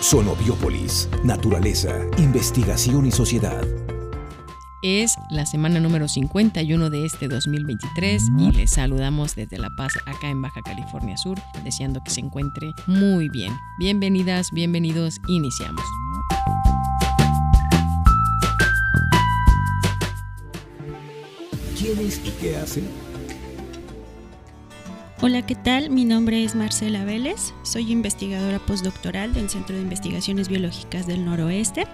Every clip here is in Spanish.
Sonobiópolis, naturaleza, investigación y sociedad. Es la semana número 51 de este 2023 y les saludamos desde La Paz, acá en Baja California Sur, deseando que se encuentre muy bien. Bienvenidas, bienvenidos, iniciamos. ¿Quién es y qué hace? Hola, ¿qué tal? Mi nombre es Marcela Vélez, soy investigadora postdoctoral del Centro de Investigaciones Biológicas del Noroeste.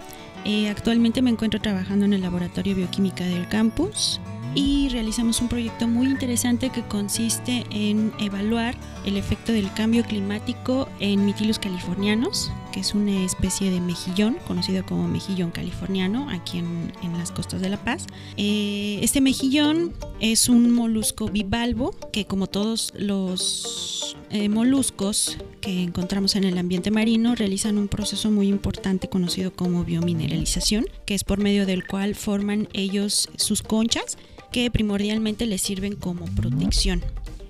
Eh, actualmente me encuentro trabajando en el Laboratorio Bioquímica del campus y realizamos un proyecto muy interesante que consiste en evaluar el efecto del cambio climático en Mitilus californianos, que es una especie de mejillón, conocido como mejillón californiano, aquí en, las costas de La Paz. Eh, este mejillón es un molusco bivalvo que como todos los eh, moluscos que encontramos en el ambiente marino realizan un proceso muy importante conocido como biomineralización, que es por medio del cual forman ellos sus conchas que primordialmente les sirven como protección.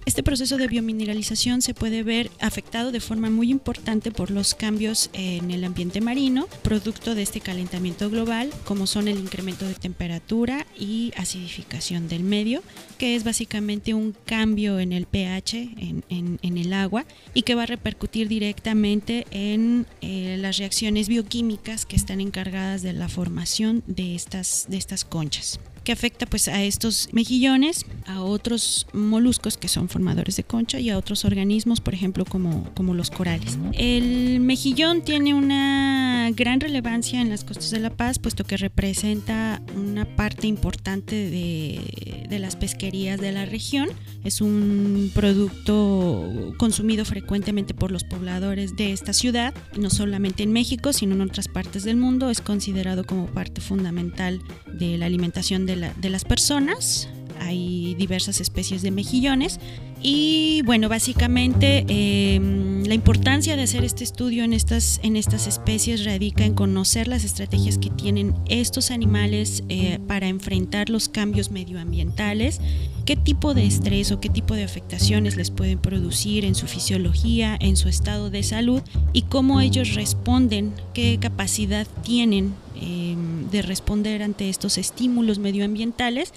Este proceso de biomineralización se puede ver afectado de forma muy importante por los cambios en el ambiente marino, producto de este calentamiento global, como son el incremento de temperatura y acidificación del medio, que es básicamente un cambio en el pH, en, el agua, y que va a repercutir directamente en eh, las reacciones bioquímicas que están encargadas de la formación de estas, de estas conchas que afecta pues a estos mejillones, a otros moluscos que son formadores de concha y a otros organismos, por ejemplo, como, como los corales. El mejillón tiene una gran relevancia en las costas de La Paz, puesto que representa una parte importante de, de las pesquerías de la región. Es un producto consumido frecuentemente por los pobladores de esta ciudad, no solamente en México, sino en otras partes del mundo. Es considerado como parte fundamental de la alimentación de, las personas. Hay diversas especies de mejillones. Y bueno, básicamente em, la importancia de hacer este estudio en estas, en estas especies radica en conocer las estrategias que tienen estos animales eh, para enfrentar los cambios medioambientales, qué tipo de estrés o qué tipo de afectaciones les pueden producir en su fisiología, en su estado de salud y cómo ellos responden, qué capacidad tienen em, de responder ante estos estímulos medioambientales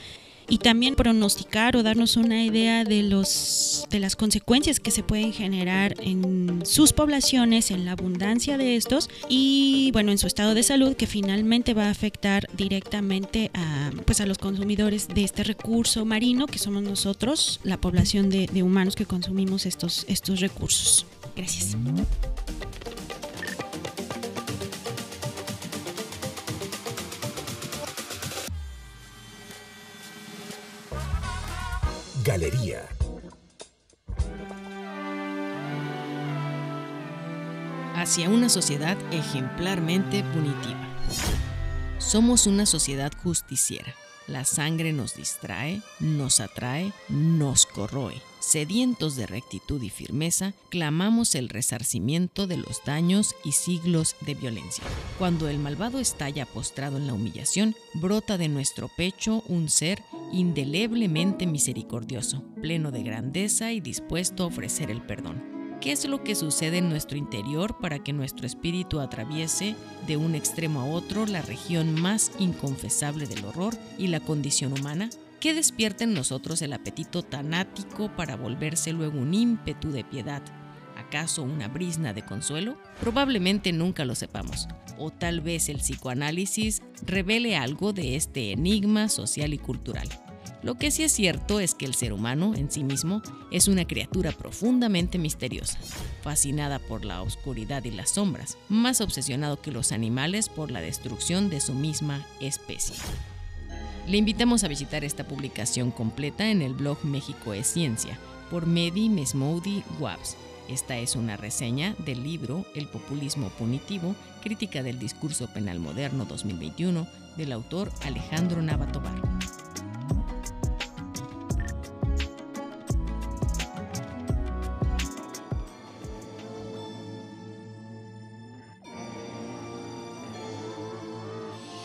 y también pronosticar o darnos una idea de, los, de las consecuencias que se pueden generar en sus poblaciones, en la abundancia de estos y bueno, en su estado de salud que finalmente va a afectar directamente a, pues a los consumidores de este recurso marino que somos nosotros, la población de, de humanos que consumimos estos, estos recursos. Gracias. Galería. Hacia una sociedad ejemplarmente punitiva. Somos una sociedad justiciera. La sangre nos distrae, nos atrae, nos corroe. Sedientos de rectitud y firmeza, clamamos el resarcimiento de los daños y siglos de violencia. Cuando el malvado estalla postrado en la humillación, brota de nuestro pecho un ser indeleblemente misericordioso, pleno de grandeza y dispuesto a ofrecer el perdón. ¿Qué es lo que sucede en nuestro interior para que nuestro espíritu atraviese de un extremo a otro la región más inconfesable del horror y la condición humana? ¿Qué despierta en nosotros el apetito tanático para volverse luego un ímpetu de piedad? ¿Acaso una brisna de consuelo? Probablemente nunca lo sepamos. O tal vez el psicoanálisis revele algo de este enigma social y cultural. Lo que sí es cierto es que el ser humano en sí mismo es una criatura profundamente misteriosa, fascinada por la oscuridad y las sombras, más obsesionado que los animales por la destrucción de su misma especie. Le invitamos a visitar esta publicación completa en el blog México es Ciencia por Medi Mesmoudi Wabs. Esta es una reseña del libro El populismo punitivo, crítica del discurso penal moderno 2021 del autor Alejandro Navatobar.